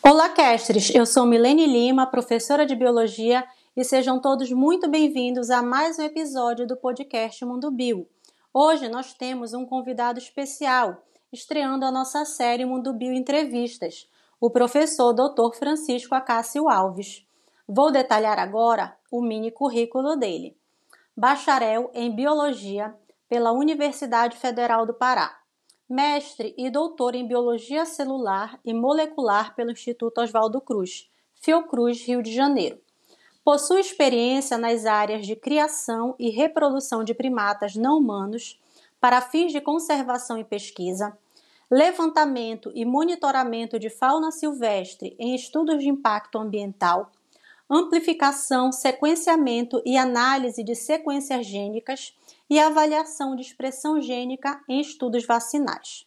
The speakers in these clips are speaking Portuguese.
Olá, Castres! Eu sou Milene Lima, professora de Biologia, e sejam todos muito bem-vindos a mais um episódio do podcast Mundo Bio. Hoje nós temos um convidado especial, estreando a nossa série Mundo Bio Entrevistas, o professor Dr. Francisco Acácio Alves. Vou detalhar agora o mini currículo dele. Bacharel em Biologia pela Universidade Federal do Pará mestre e doutor em Biologia Celular e Molecular pelo Instituto Oswaldo Cruz, Fiocruz, Rio de Janeiro. Possui experiência nas áreas de criação e reprodução de primatas não humanos para fins de conservação e pesquisa, levantamento e monitoramento de fauna silvestre em estudos de impacto ambiental, amplificação, sequenciamento e análise de sequências gênicas e avaliação de expressão gênica em estudos vacinais.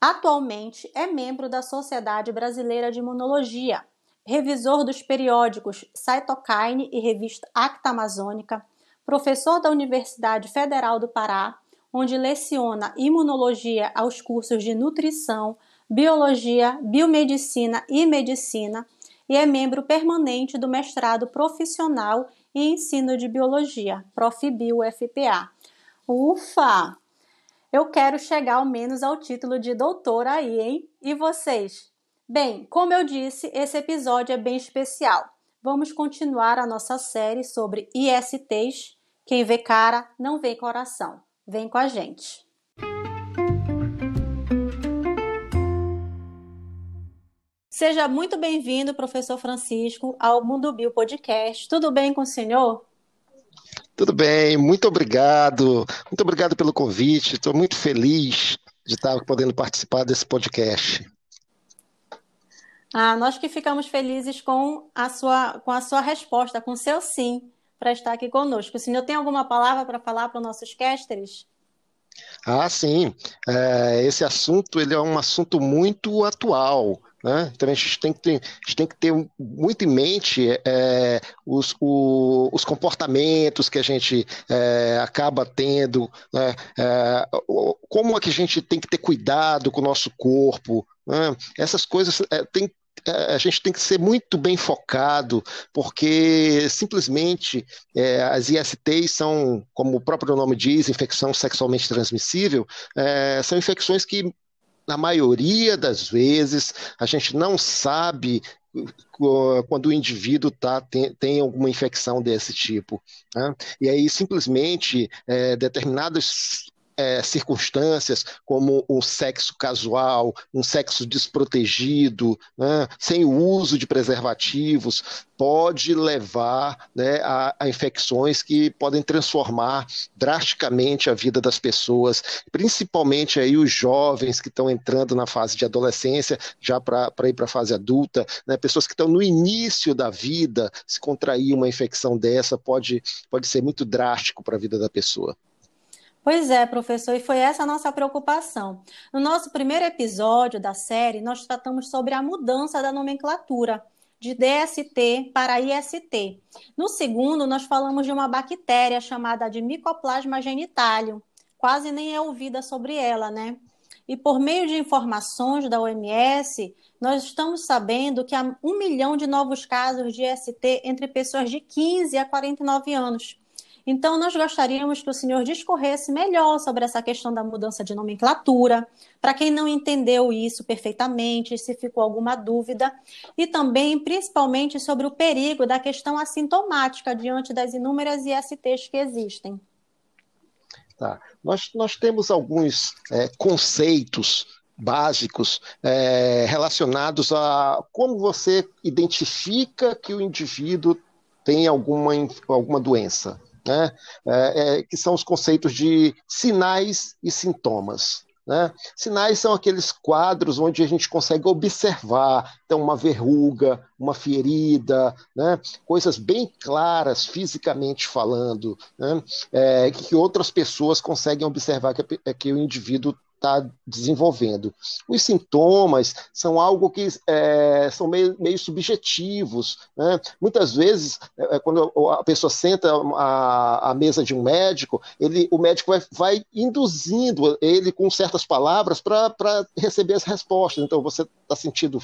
Atualmente é membro da Sociedade Brasileira de Imunologia, revisor dos periódicos Cytokine e revista Acta Amazônica, professor da Universidade Federal do Pará, onde leciona imunologia aos cursos de nutrição, biologia, biomedicina e medicina e é membro permanente do mestrado profissional e Ensino de Biologia, Profibio FPA. Ufa! Eu quero chegar ao menos ao título de doutor aí, hein? E vocês? Bem, como eu disse, esse episódio é bem especial. Vamos continuar a nossa série sobre ISTs. Quem vê cara não vê coração. Vem com a gente. Seja muito bem-vindo, professor Francisco, ao Mundo Bio Podcast. Tudo bem com o senhor? Tudo bem, muito obrigado. Muito obrigado pelo convite. Estou muito feliz de estar podendo participar desse podcast. Ah, nós que ficamos felizes com a sua, com a sua resposta, com o seu sim, para estar aqui conosco. O senhor tem alguma palavra para falar para os nossos casters? Ah, sim. É, esse assunto ele é um assunto muito atual. Né? Então a gente tem que ter, tem que ter muito em mente é, os, o, os comportamentos que a gente é, acaba tendo, né? é, como é que a gente tem que ter cuidado com o nosso corpo. Né? Essas coisas é, tem, é, a gente tem que ser muito bem focado, porque simplesmente é, as ISTs são, como o próprio nome diz, infecção sexualmente transmissível, é, são infecções que na maioria das vezes, a gente não sabe quando o indivíduo tá, tem, tem alguma infecção desse tipo. Né? E aí, simplesmente, é, determinadas é, circunstâncias, como um sexo casual, um sexo desprotegido, né, sem o uso de preservativos, pode levar né, a, a, infecções que podem transformar drasticamente a vida das pessoas, principalmente aí os jovens que estão entrando na fase de adolescência, já para ir para a fase adulta, né, pessoas que estão no início da vida, se contrair uma infecção dessa pode, pode ser muito drástico para a vida da pessoa. Pois é, professor, e foi essa a nossa preocupação. No nosso primeiro episódio da série, nós tratamos sobre a mudança da nomenclatura de DST para IST. No segundo, nós falamos de uma bactéria chamada de Mycoplasma genitalium. Quase nem é ouvida sobre ela, né? E por meio de informações da OMS, nós estamos sabendo que há um milhão de novos casos de IST entre pessoas de 15 a 49 anos. Então, nós gostaríamos que o senhor discorresse melhor sobre essa questão da mudança de nomenclatura, para quem não entendeu isso perfeitamente, se ficou alguma dúvida, e também, principalmente, sobre o perigo da questão assintomática diante das inúmeras ISTs que existem. Tá. Nós, nós temos alguns é, conceitos básicos é, relacionados a como você identifica que o indivíduo tem alguma, alguma doença né? É, é, que são os conceitos de sinais e sintomas. Né? Sinais são aqueles quadros onde a gente consegue observar, então, uma verruga, uma ferida, né? coisas bem claras fisicamente falando, né? é, que outras pessoas conseguem observar que, é que o indivíduo está desenvolvendo. Os sintomas são algo que é, são meio, meio subjetivos. Né? Muitas vezes, é, quando a pessoa senta à, mesa de um médico, ele, o médico vai, vai induzindo ele com certas palavras para receber as respostas. Então, você está sentindo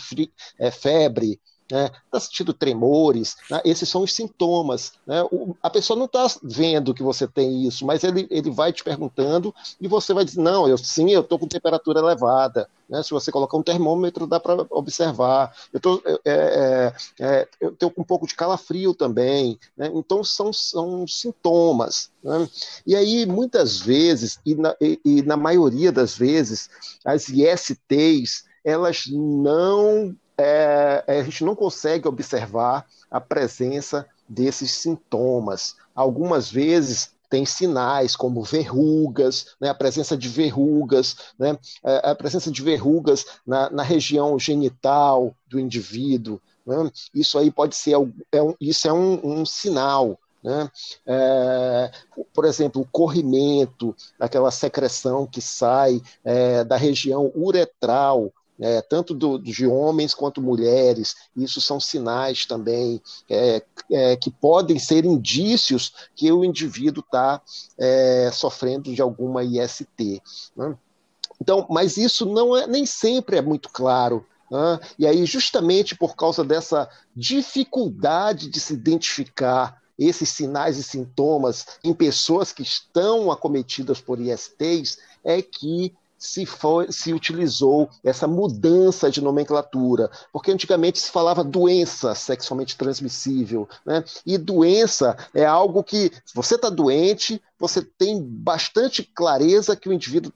é, febre, né? sentindo tremores, né? esses são os sintomas. Né? O, a pessoa não está vendo que você tem isso, mas ele, ele vai te perguntando e você vai dizer, não, eu sim, eu estou com temperatura elevada. Né? Se você colocar um termômetro, dá para observar. Eu tô, é, é, é, tenho um pouco de calafrio também. Né? Então, são, são sintomas. Né? E aí, muitas vezes, e na, e, e na maioria das vezes, as ISTs, elas não é, a gente não consegue observar a presença desses sintomas. Algumas vezes tem sinais como verrugas, né, a presença de verrugas, né, é, a presença de verrugas na, na região genital do indivíduo. Né, isso aí pode ser, é um, isso é um, um sinal. Né? É, por exemplo, o corrimento, aquela secreção que sai é, da região uretral é, tanto do, de homens quanto mulheres. Isso são sinais também é, é, que podem ser indícios que o indivíduo está é, sofrendo de alguma IST. Né? Então, mas isso não é nem sempre é muito claro. Né? E aí, justamente por causa dessa dificuldade de se identificar esses sinais e sintomas em pessoas que estão acometidas por ISTs, é que se, foi, se utilizou essa mudança de nomenclatura, porque antigamente se falava doença sexualmente transmissível, né? e doença é algo que, você está doente, você tem bastante clareza que o indivíduo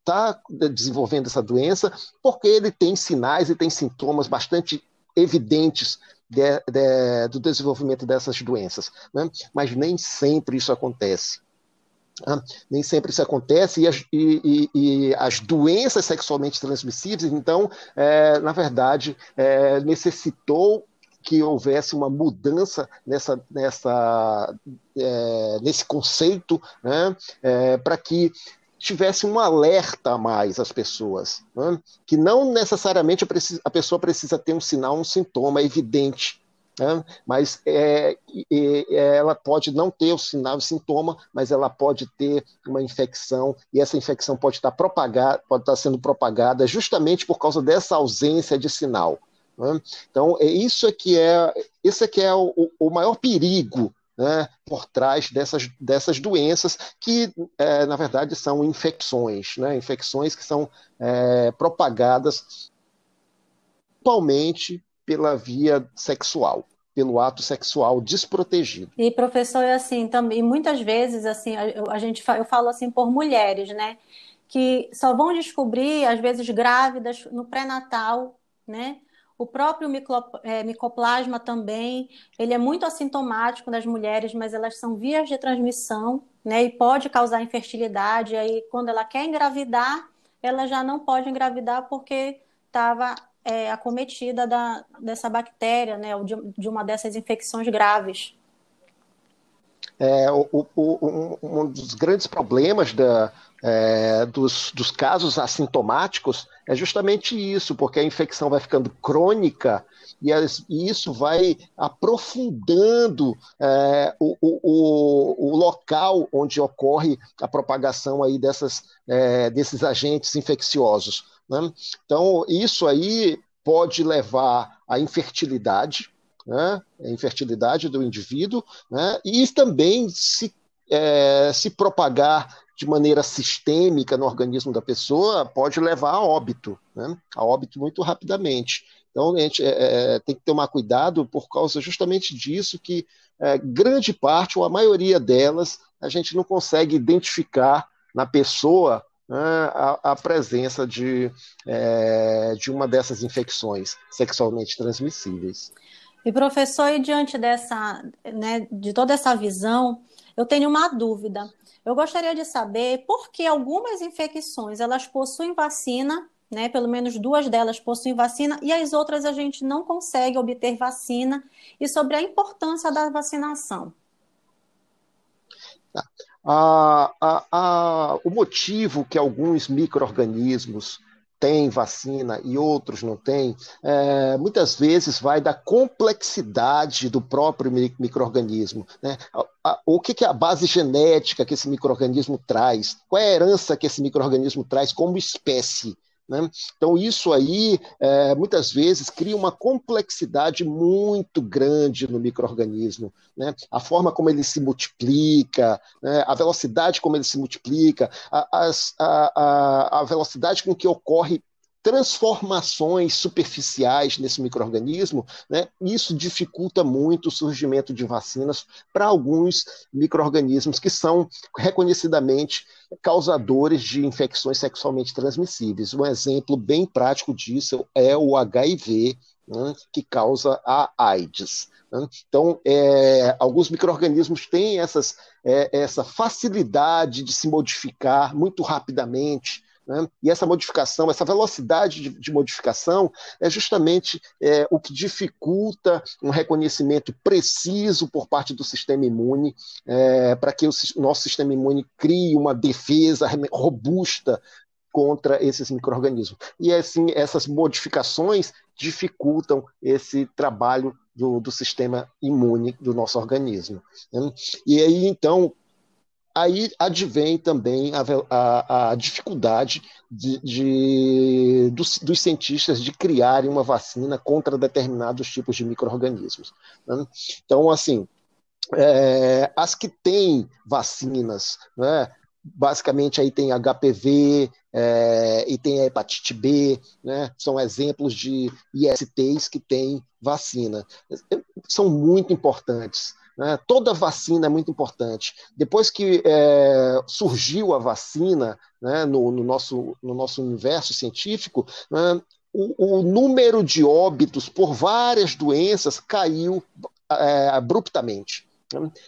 está desenvolvendo essa doença, porque ele tem sinais e tem sintomas bastante evidentes de, de, do desenvolvimento dessas doenças. Né? Mas nem sempre isso acontece. Ah, nem sempre isso acontece, e as, e, e, e as doenças sexualmente transmissíveis, então, é, na verdade, é, necessitou que houvesse uma mudança nessa, nessa, é, nesse conceito, né, é, para que tivesse um alerta a mais às pessoas, né, que não necessariamente a, a pessoa precisa ter um sinal, um sintoma evidente, né? mas é, é, ela pode não ter o sinal e sintoma, mas ela pode ter uma infecção, e essa infecção pode estar propagada, pode estar sendo propagada justamente por causa dessa ausência de sinal. Né? Então, é isso é que é, isso é, que é o, o maior perigo né, por trás dessas, dessas doenças, que, é, na verdade, são infecções, né, infecções que são é, propagadas principalmente pela via sexual pelo ato sexual desprotegido. E professor, assim, também muitas vezes assim, a, a gente eu falo assim por mulheres, né, que só vão descobrir às vezes grávidas no pré-natal, né? O próprio é, micoplasma também, ele é muito assintomático nas mulheres, mas elas são vias de transmissão, né? E pode causar infertilidade. Aí, quando ela quer engravidar, ela já não pode engravidar porque estava é, acometida da, dessa bactéria, né, ou de, de uma dessas infecções graves. É, o, o, um, um, dos grandes problemas da, é, dos, dos, casos assintomáticos é justamente isso, porque a infecção vai ficando crônica e, e isso vai aprofundando é, o, o, o, local onde ocorre a propagação aí dessas, é, desses agentes infecciosos. Né? Então, isso aí pode levar à infertilidade, né? a infertilidade do indivíduo, né? e também se, é, se propagar de maneira sistêmica no organismo da pessoa, pode levar a óbito, né? a óbito muito rapidamente. Então, a gente é, é, tem que tomar cuidado por causa justamente disso, que é, grande parte, ou a maioria delas, a gente não consegue identificar na pessoa a, a, presença de, é, de uma dessas infecções sexualmente transmissíveis. E professor, e diante dessa, né, de toda essa visão, eu tenho uma dúvida. Eu gostaria de saber por que algumas infecções elas possuem vacina, né, pelo menos duas delas possuem vacina, e as outras a gente não consegue obter vacina, e sobre a importância da vacinação. Tá. A, a, a, o motivo que alguns micro-organismos têm vacina e outros não têm, é, muitas vezes vai da complexidade do próprio microorganismo. Né? O que é a base genética que esse microorganismo traz? Qual é a herança que esse microorganismo traz como espécie? Né? Então, isso aí, é, muitas vezes, cria uma complexidade muito grande no microorganismo. Né? A forma como ele se multiplica, né? a velocidade como ele se multiplica, a, a, a, a velocidade com que ocorre transformações superficiais nesse microorganismo, né, isso dificulta muito o surgimento de vacinas para alguns microorganismos que são reconhecidamente causadores de infecções sexualmente transmissíveis. Um exemplo bem prático disso é o HIV, né, que causa a AIDS. Né. Então, é, alguns micro-organismos têm essas, é, essa facilidade de se modificar muito rapidamente, né? E essa modificação, essa velocidade de, de modificação é justamente é, o que dificulta um reconhecimento preciso por parte do sistema imune, é, para que o nosso sistema imune crie uma defesa robusta contra esses micro-organismos. E assim, essas modificações dificultam esse trabalho do, do sistema imune do nosso organismo. Né? E aí, então, aí advém também a, a, a dificuldade de, de dos, dos, cientistas de criarem uma vacina contra determinados tipos de micro-organismos. Né? Então, assim, é, as que têm vacinas, né, basicamente aí tem HPV é, e tem a hepatite B, né, são exemplos de ISTs que têm vacina. São muito importantes. Né? Toda vacina é muito importante. Depois que é, surgiu a vacina né, no, no, nosso, no nosso universo científico, né, o, o, número de óbitos por várias doenças caiu é, abruptamente.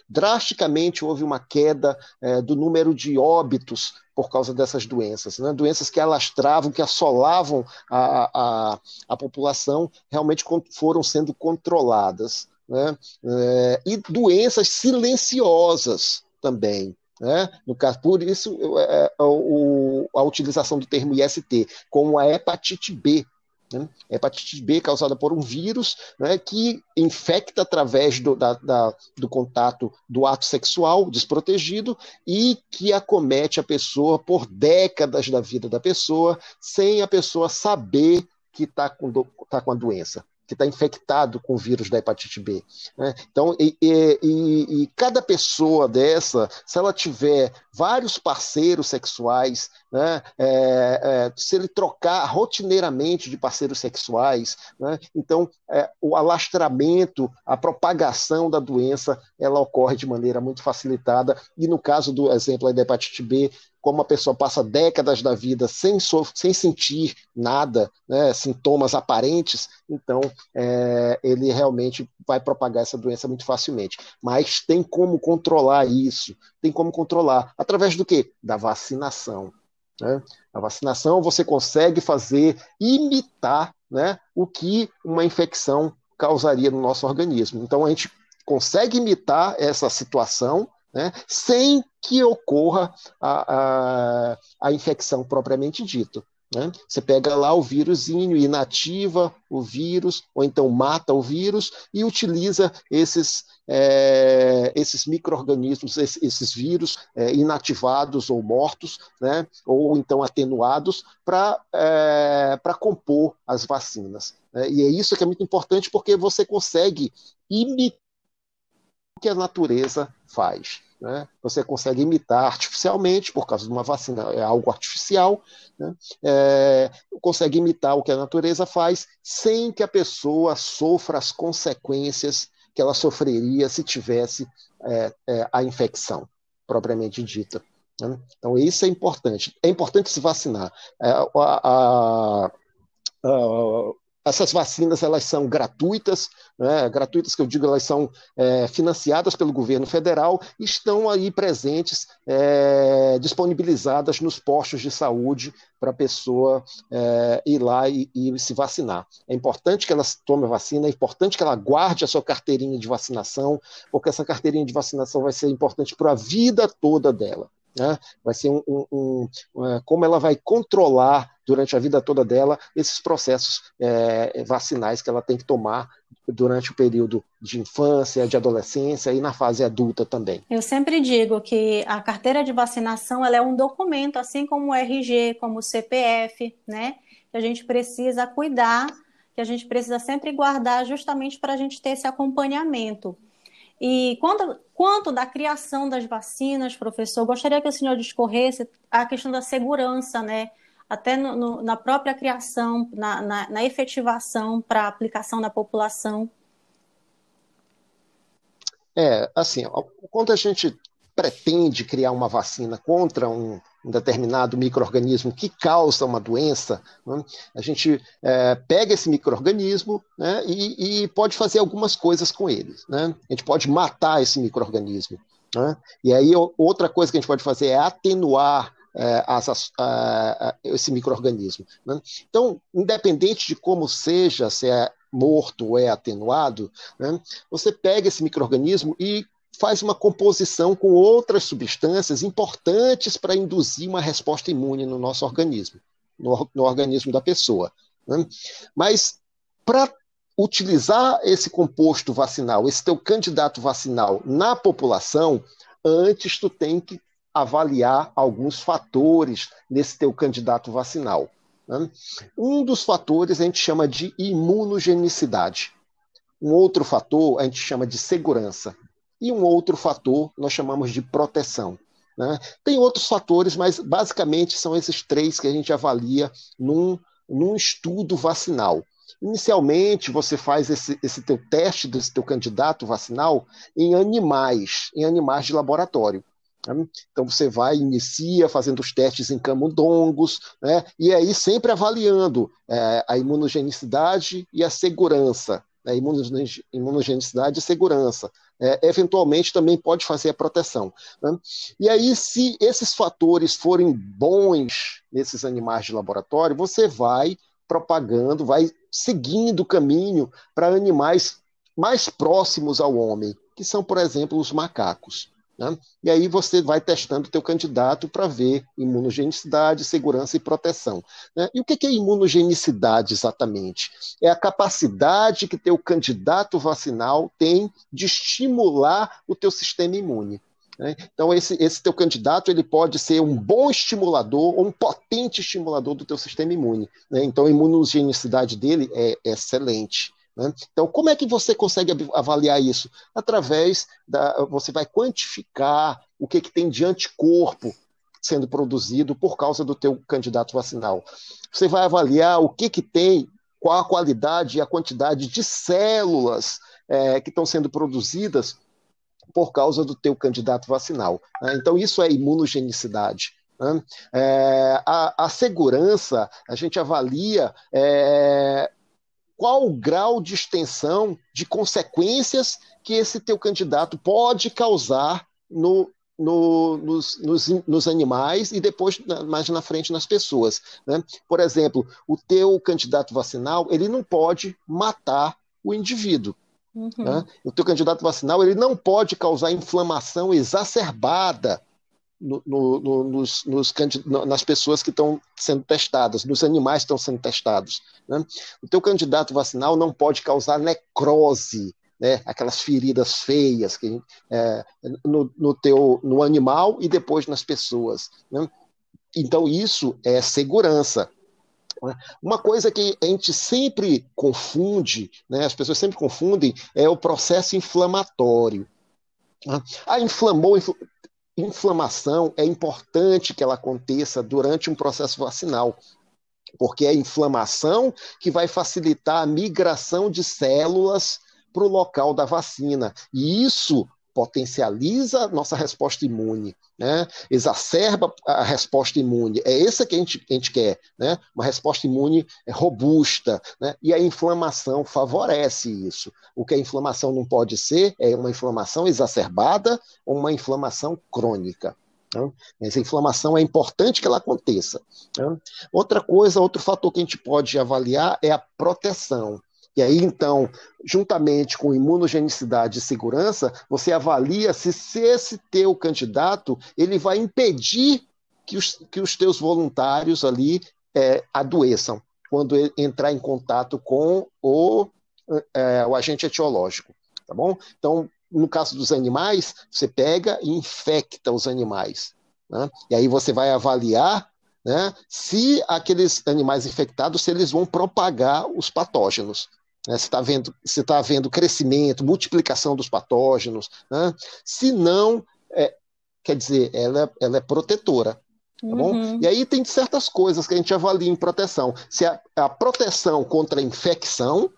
Drasticamente houve uma queda é, do número de óbitos por causa dessas doenças. Né? Doenças que alastravam, que assolavam a, a, a população, realmente foram sendo controladas né? É, e doenças silenciosas também. Né? No caso, por isso é, é, a utilização do termo IST, como a hepatite B. Né? Hepatite B causada por um vírus né, que infecta através do, da, da, do contato do ato sexual desprotegido e que acomete a pessoa por décadas da vida da pessoa, sem a pessoa saber que está com, tá com a doença que está infectado com o vírus da hepatite B. Né? Então, e, e, e, cada pessoa dessa, se ela tiver vários parceiros sexuais, né? É, é, se ele trocar rotineiramente de parceiros sexuais, né? então é, o alastramento, a propagação da doença, ela ocorre de maneira muito facilitada. E no caso do exemplo da hepatite B, como pessoa passa décadas da vida sem, sem sentir nada, né, sintomas aparentes, então é, ele realmente vai propagar essa doença muito facilmente. Mas tem como controlar isso, tem como controlar. Através do quê? Da vacinação. Né? A vacinação você consegue fazer imitar né, o que uma infecção causaria no nosso organismo. Então a gente consegue imitar essa situação né, sem que ocorra a, a, a infecção propriamente dita. Né? Você pega lá o vírusinho, inativa o vírus, ou então mata o vírus e utiliza esses, é, esses micro-organismos, esses, esses, vírus é, inativados ou mortos, né? ou então atenuados, para é, compor as vacinas. Né? E é isso que é muito importante porque você consegue imitar que a natureza faz. Né? Você consegue imitar artificialmente, por causa de uma vacina, é algo artificial, né? é, consegue imitar o que a natureza faz sem que a pessoa sofra as consequências que ela sofreria se tivesse é, é, a infecção propriamente dita. Né? Então, isso é importante. É importante se vacinar. É, a, a, a, essas vacinas elas são gratuitas, né? gratuitas que eu digo, elas são é, financiadas pelo governo federal estão aí presentes, é, disponibilizadas nos postos de saúde para a pessoa é, ir lá e, e, se vacinar. É importante que ela tome a vacina, é importante que ela guarde a sua carteirinha de vacinação, porque essa carteirinha de vacinação vai ser importante para a vida toda dela. Né? Vai ser um, um, um, como ela vai controlar durante a vida toda dela esses processos é, vacinais que ela tem que tomar durante o período de infância, de adolescência e na fase adulta também. Eu sempre digo que a carteira de vacinação ela é um documento, assim como o RG, como o CPF, né? Que a gente precisa cuidar, que a gente precisa sempre guardar justamente para a gente ter esse acompanhamento. E quanto, quanto da criação das vacinas, professor, gostaria que o senhor discorresse a questão da segurança, né? Até no, no, na própria criação, na, na, na efetivação para aplicação na população. É, assim, quando a gente pretende criar uma vacina contra um, um determinado microorganismo que causa uma doença, né? a gente é, pega esse microorganismo né? e, e, pode fazer algumas coisas com ele. Né? A gente pode matar esse microorganismo. Né? E aí outra coisa que a gente pode fazer é atenuar é, as, a, a, esse microorganismo. Né? Então, independente de como seja, se é morto ou é atenuado, né? você pega esse microorganismo e faz uma composição com outras substâncias importantes para induzir uma resposta imune no nosso organismo, no, no organismo da pessoa. Né? Mas para utilizar esse composto vacinal, esse teu candidato vacinal na população, antes tu tem que avaliar alguns fatores nesse teu candidato vacinal. Né? Um dos fatores a gente chama de imunogenicidade. Um outro fator a gente chama de segurança. E um outro fator nós chamamos de proteção. Né? Tem outros fatores, mas basicamente são esses três que a gente avalia num, num estudo vacinal. Inicialmente, você faz esse, esse teu teste desse teu candidato vacinal em animais, em animais de laboratório. Né? Então você vai, inicia fazendo os testes em camundongos, né? e aí sempre avaliando é, a imunogenicidade e a segurança né, imunogenicidade e segurança. É, eventualmente também pode fazer a proteção. Né? E aí, se esses fatores forem bons nesses animais de laboratório, você vai propagando, vai seguindo o caminho para animais mais próximos ao homem, que são, por exemplo, os macacos. Né? E aí você vai testando o teu candidato para ver imunogenicidade, segurança e proteção. Né? E o que é imunogenicidade exatamente? É a capacidade que teu candidato vacinal tem de estimular o teu sistema imune. Né? Então, esse, esse teu candidato ele pode ser um bom estimulador ou um potente estimulador do teu sistema imune. Né? Então, a imunogenicidade dele é excelente. Né? Então, como é que você consegue avaliar isso? Através da. Você vai quantificar o que, que tem de anticorpo sendo produzido por causa do teu candidato vacinal. Você vai avaliar o que, que tem, qual a qualidade e a quantidade de células é, que estão sendo produzidas por causa do teu candidato vacinal. Né? Então, isso é imunogenicidade. Né? É, a, a, segurança, a gente avalia é, qual o grau de extensão de consequências que esse teu candidato pode causar no, no, nos, nos, nos, animais e depois mais na frente nas pessoas. Né? Por exemplo, o teu candidato vacinal ele não pode matar o indivíduo. Uhum. Né? O teu candidato vacinal ele não pode causar inflamação exacerbada no, no, nos, nos, nas pessoas que estão sendo testadas, nos animais que estão sendo testados. Né? O teu candidato vacinal não pode causar necrose, né? aquelas feridas feias que, é, no, no, teu, no animal e depois nas pessoas. Né? Então, isso é segurança. Uma coisa que a gente sempre confunde, né, as pessoas sempre confundem, é o processo inflamatório. Ah, inflamou, inflamação é importante que ela aconteça durante um processo vacinal, porque é a inflamação que vai facilitar a migração de células para o local da vacina. E isso potencializa nossa resposta imune, né? exacerba a resposta imune. É essa que a gente, a gente quer, né? uma resposta imune robusta. Né? E a inflamação favorece isso. O que a inflamação não pode ser é uma inflamação exacerbada ou uma inflamação crônica. Né? Essa inflamação é importante que ela aconteça. Né? Outra coisa, outro fator que a gente pode avaliar é a proteção. E aí, então, juntamente com imunogenicidade e segurança, você avalia se, se esse teu candidato ele vai impedir que os, que os teus voluntários ali é, adoeçam quando entrar em contato com o, é, o agente etiológico. Tá bom? Então, no caso dos animais, você pega e infecta os animais. Né? E aí você vai avaliar né, se aqueles animais infectados se eles vão propagar os patógenos. Né? Se está vendo, tá havendo crescimento, multiplicação dos patógenos. Né? Se não, é, quer dizer, ela, ela é protetora. Tá uhum. E aí tem certas coisas que a gente avalia em proteção. Se a, a proteção contra a infecção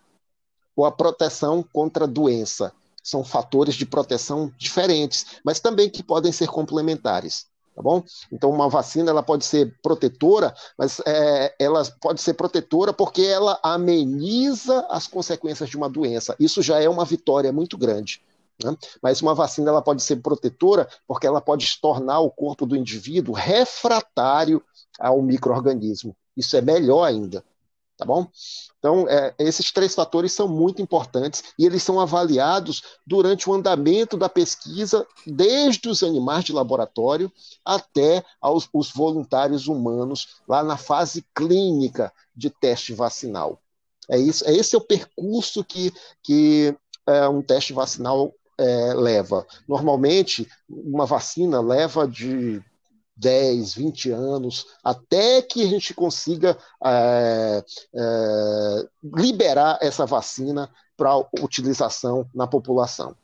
ou a proteção contra a doença são fatores de proteção diferentes, mas também que podem ser complementares. Tá bom? Então, uma vacina ela pode ser protetora, mas é, ela pode ser protetora porque ela ameniza as consequências de uma doença. Isso já é uma vitória muito grande. Né? Mas uma vacina ela pode ser protetora porque ela pode tornar o corpo do indivíduo refratário ao microorganismo. Isso é melhor ainda tá bom? Então, é, esses três fatores são muito importantes e eles são avaliados durante o andamento da pesquisa, desde os animais de laboratório até aos, os voluntários humanos, lá na fase clínica de teste vacinal. É, isso, é esse é o percurso que, que é, um teste vacinal é, leva. Normalmente, uma vacina leva de 10, 20 anos, até que a gente consiga é, é, liberar essa vacina para utilização na população.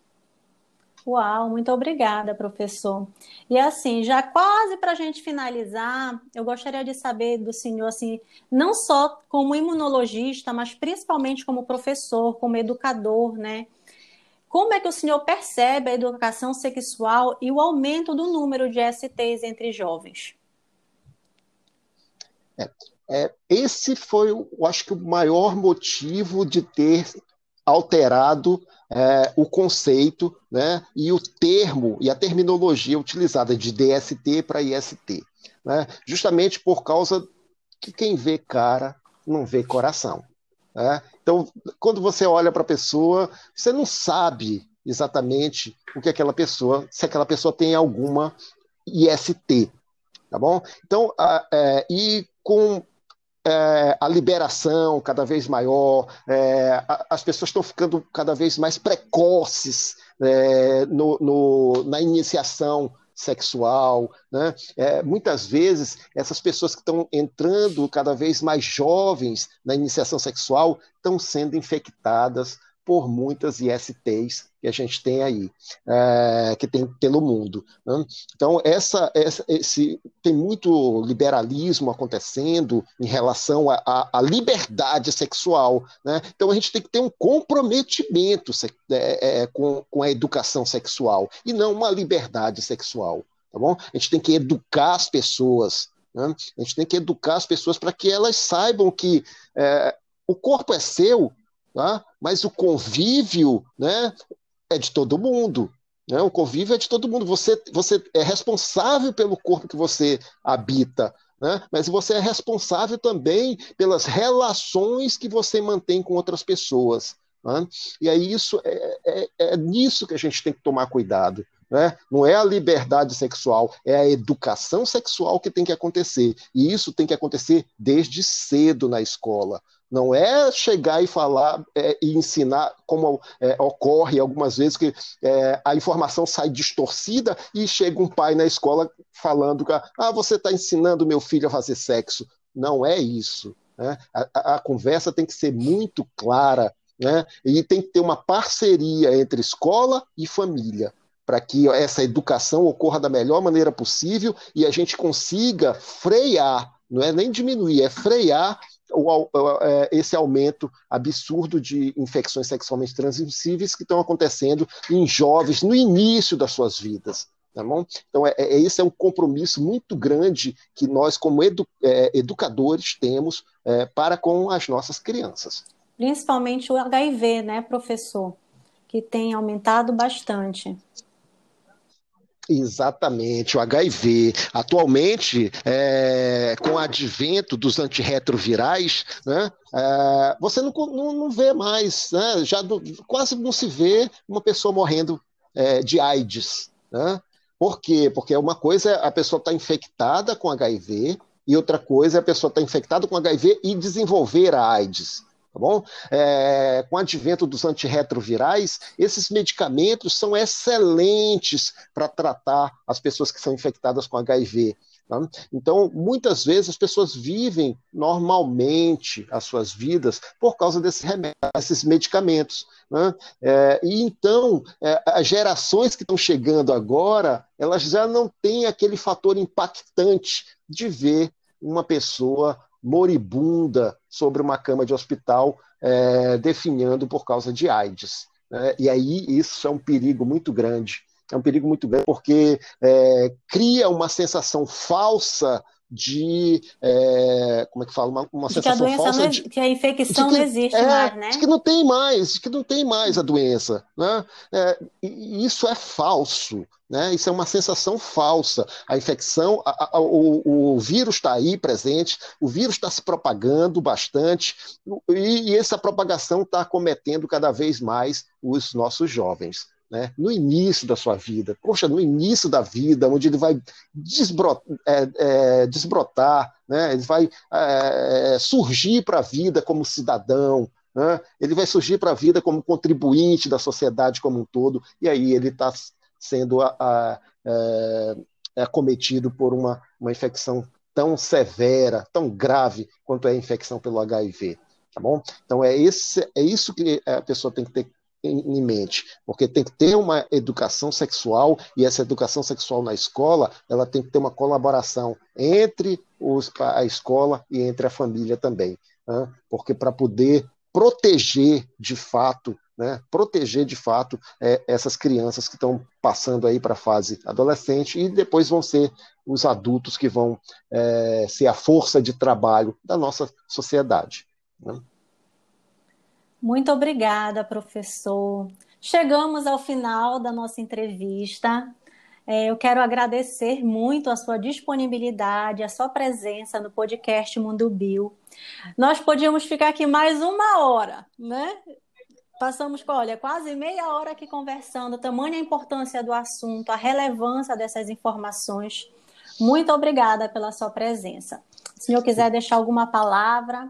Uau, muito obrigada, professor. E assim, já quase para a gente finalizar, eu gostaria de saber do senhor, assim, não só como imunologista, mas principalmente como professor, como educador, né? Como é que o senhor percebe a educação sexual e o aumento do número de STs entre jovens? É, é, esse foi, eu acho que, o maior motivo de ter alterado é, o conceito né, e o termo e a terminologia utilizada de DST para IST. Né, justamente por causa que quem vê cara não vê coração. Né? Então, quando você olha para a pessoa, você não sabe exatamente o que aquela pessoa, se aquela pessoa tem alguma IST, tá bom? Então, a, é, e com é, a liberação cada vez maior, é, a, as pessoas estão ficando cada vez mais precoces é, no, no, na iniciação sexual. Né? É, muitas vezes, essas pessoas que estão entrando cada vez mais jovens na iniciação sexual estão sendo infectadas por muitas ISTs que a gente tem aí, é, que tem pelo mundo. Né? Então, essa, essa, esse, tem muito liberalismo acontecendo em relação à liberdade sexual. Né? Então, a gente tem que ter um comprometimento é, é, com, com a educação sexual e não uma liberdade sexual. Tá bom? A gente tem que educar as pessoas. Né? A gente tem que educar as pessoas para que elas saibam que o corpo é seu, tá? mas o convívio né, é de todo mundo. Né? O convívio é de todo mundo. Você, você é responsável pelo corpo que você habita, né? mas você é responsável também pelas relações que você mantém com outras pessoas. Né? E aí isso é, é, é nisso que a gente tem que tomar cuidado. Né? Não é a liberdade sexual, é a educação sexual que tem que acontecer. E isso tem que acontecer desde cedo na escola. Não é chegar e falar é, e ensinar, como é, ocorre algumas vezes, que é, a informação sai distorcida e chega um pai na escola falando ah, você está ensinando meu filho a fazer sexo. Não é isso. Né? A, a, a conversa tem que ser muito clara né? e tem que ter uma parceria entre escola e família para que essa educação ocorra da melhor maneira possível e a gente consiga frear, não é nem diminuir, é frear o, é, esse aumento absurdo de infecções sexualmente transmissíveis que estão acontecendo em jovens no início das suas vidas. Tá bom? Então, é, é, esse é um compromisso muito grande que nós, como edu, é, educadores, temos é, para com as nossas crianças. Principalmente o HIV, né, professor? Que tem aumentado bastante. Exatamente, o HIV. Atualmente, é, com o advento dos antirretrovirais, né, é, você não, não, não, vê mais, né, já do, quase não se vê uma pessoa morrendo é, de AIDS. Né? Por quê? Porque uma coisa é a pessoa estar tá infectada com HIV e outra coisa é a pessoa estar tá infectada com HIV e desenvolver a AIDS tá bom? É, com o advento dos antirretrovirais, esses medicamentos são excelentes para tratar as pessoas que são infectadas com HIV. Tá? Então, muitas vezes as pessoas vivem normalmente as suas vidas por causa desses desses medicamentos. Né? É, e então, é, as gerações que estão chegando agora, elas já não têm aquele fator impactante de ver uma pessoa moribunda sobre uma cama de hospital, é, definhando por causa de AIDS. Né? E aí isso é um perigo muito grande. É um perigo muito grande porque é, cria uma sensação falsa de é, como é que fala uma, uma sensação falsa é, de, que a infecção que, não existe é, mais, né? De que não tem mais, de que não tem mais a doença, né? É, isso é falso. Né? Isso é uma sensação falsa. A infecção, a, a, o, o, vírus está aí presente, o vírus está se propagando bastante, e, e essa propagação está acometendo cada vez mais os nossos jovens. Né? no início da sua vida, poxa, no início da vida, onde ele vai desbrotar, é, é, desbrotar né? ele vai é, surgir para a vida como cidadão, né? ele vai surgir para a vida como contribuinte da sociedade como um todo, e aí ele está sendo é, é acometido por uma, uma infecção tão severa, tão grave quanto é a infecção pelo HIV. Tá bom? Então é, esse, é isso que a pessoa tem que ter em, mente, porque tem que ter uma educação sexual e essa educação sexual na escola, ela tem que ter uma colaboração entre os, a escola e entre a família também, né? porque para poder proteger de fato né, proteger de fato é, essas crianças que estão passando aí para a fase adolescente e depois vão ser os adultos que vão é, ser a força de trabalho da nossa sociedade. Né? Muito obrigada, professor. Chegamos ao final da nossa entrevista. É, eu quero agradecer muito a sua disponibilidade, a sua presença no podcast Mundo Bio. Nós podíamos ficar aqui mais uma hora, né? Passamos, olha, quase meia hora aqui conversando, tamanha a importância do assunto, a relevância dessas informações. Muito obrigada pela sua presença. Se o senhor quiser deixar alguma palavra.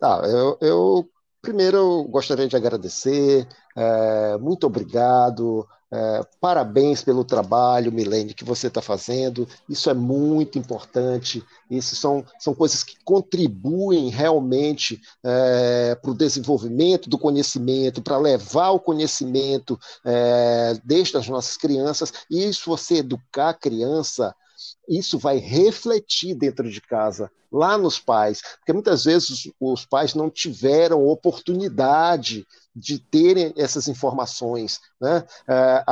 Tá, eu, eu primeiro eu gostaria de agradecer, é, muito obrigado. É, parabéns pelo trabalho, Milene, que você está fazendo. Isso é muito importante. Isso são, são coisas que contribuem realmente é, para o desenvolvimento do conhecimento, para levar o conhecimento é, desde as nossas crianças. E isso você educar a criança isso vai refletir dentro de casa, lá nos pais, porque muitas vezes os pais não tiveram oportunidade de terem essas informações. Né? É,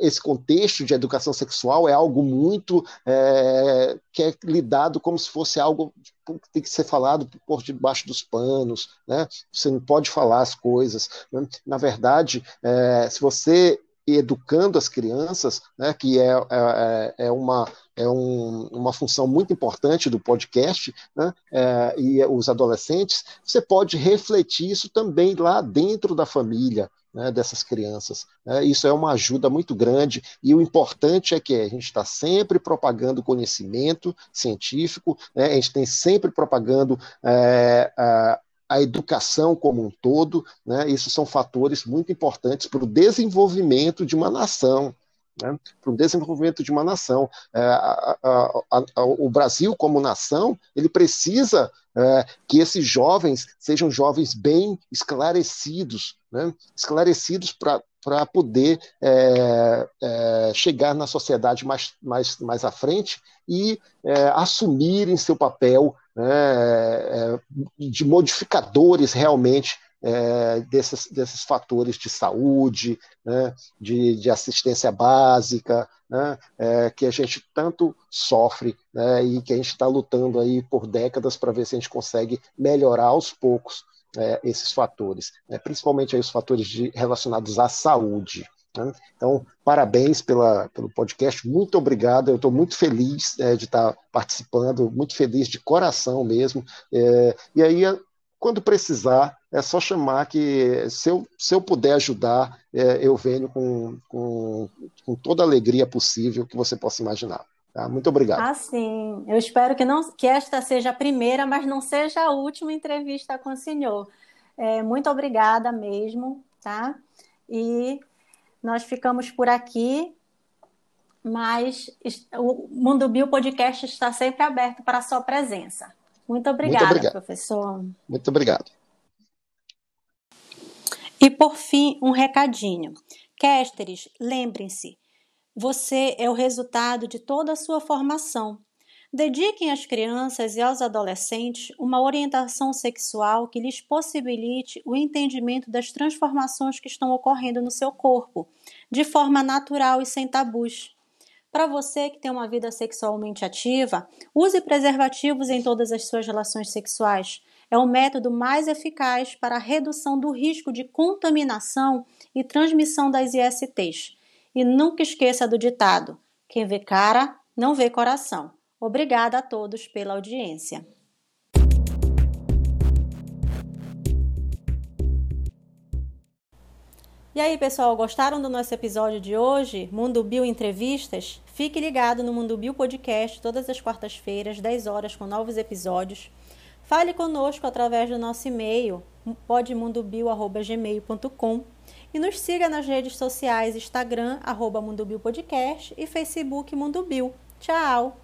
esse contexto de educação sexual é algo muito é, que é lidado como se fosse algo que tem que ser falado por debaixo dos panos. Né? Você não pode falar as coisas. Né? Na verdade, é, se você educando as crianças, né, que é, é, é uma, é um, uma função muito importante do podcast, né, é, e os adolescentes, você pode refletir isso também lá dentro da família, né, dessas crianças. Né? Isso é uma ajuda muito grande e o importante é que a gente está sempre propagando conhecimento científico, né? a gente tem sempre propagando é, a, a educação como um todo, né? isso são fatores muito importantes para o desenvolvimento de uma nação. Né, para o desenvolvimento de uma nação. É, a, a, a, o Brasil, como nação, ele precisa é, que esses jovens sejam jovens bem esclarecidos, né, esclarecidos para para poder é, é, chegar na sociedade mais, mais, mais à frente e é, assumirem seu papel né, é, de modificadores realmente é, desses, desses fatores de saúde, né, de, de, assistência básica, né, é, que a gente tanto sofre né, e que a gente está lutando aí por décadas para ver se a gente consegue melhorar aos poucos é, esses fatores, né, principalmente aí os fatores de, relacionados à saúde. Né. Então, parabéns pela, pelo podcast, muito obrigado. Eu estou muito feliz é, de estar tá participando, muito feliz de coração mesmo. É, e aí, quando precisar, é só chamar que, se eu, se eu puder ajudar, é, eu venho com, com, com toda a alegria possível que você possa imaginar. Tá? Muito obrigado. Ah, sim. Eu espero que, não, que esta seja a primeira, mas não seja a última entrevista com o senhor. É, muito obrigada mesmo, tá? E nós ficamos por aqui, mas o Mundo Bio Podcast está sempre aberto para a sua presença. Muito obrigada, Muito obrigado. professor. Muito obrigado. E por fim, um recadinho. Casteres, lembrem-se, você é o resultado de toda a sua formação. Dediquem às crianças e aos adolescentes uma orientação sexual que lhes possibilite o entendimento das transformações que estão ocorrendo no seu corpo, de forma natural e sem tabus. Para você que tem uma vida sexualmente ativa, use preservativos em todas as suas relações sexuais. É o método mais eficaz para a redução do risco de contaminação e transmissão das ISTs. E nunca esqueça do ditado: quem vê cara, não vê coração. Obrigada a todos pela audiência. E aí, pessoal, gostaram do nosso episódio de hoje? Mundo Bio Entrevistas? Fique ligado no Mundo Bio Podcast todas as quartas-feiras, 10 horas, com novos episódios. Fale conosco através do nosso e-mail podmundobio@gmail.com e nos siga nas redes sociais Instagram arroba Podcast e Facebook Mundubio. Tchau.